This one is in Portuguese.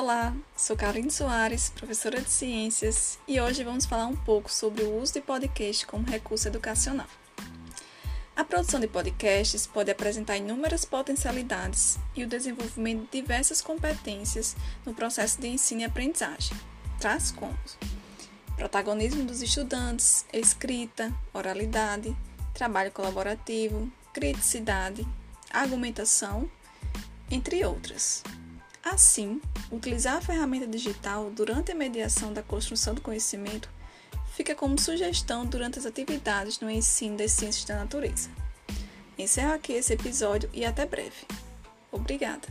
Olá, sou Carolina Soares, professora de Ciências, e hoje vamos falar um pouco sobre o uso de podcast como recurso educacional. A produção de podcasts pode apresentar inúmeras potencialidades e o desenvolvimento de diversas competências no processo de ensino e aprendizagem. Traz como protagonismo dos estudantes, escrita, oralidade, trabalho colaborativo, criticidade, argumentação, entre outras. Assim, utilizar a ferramenta digital durante a mediação da construção do conhecimento fica como sugestão durante as atividades no ensino das ciências da natureza. Encerro aqui esse episódio e até breve. Obrigada!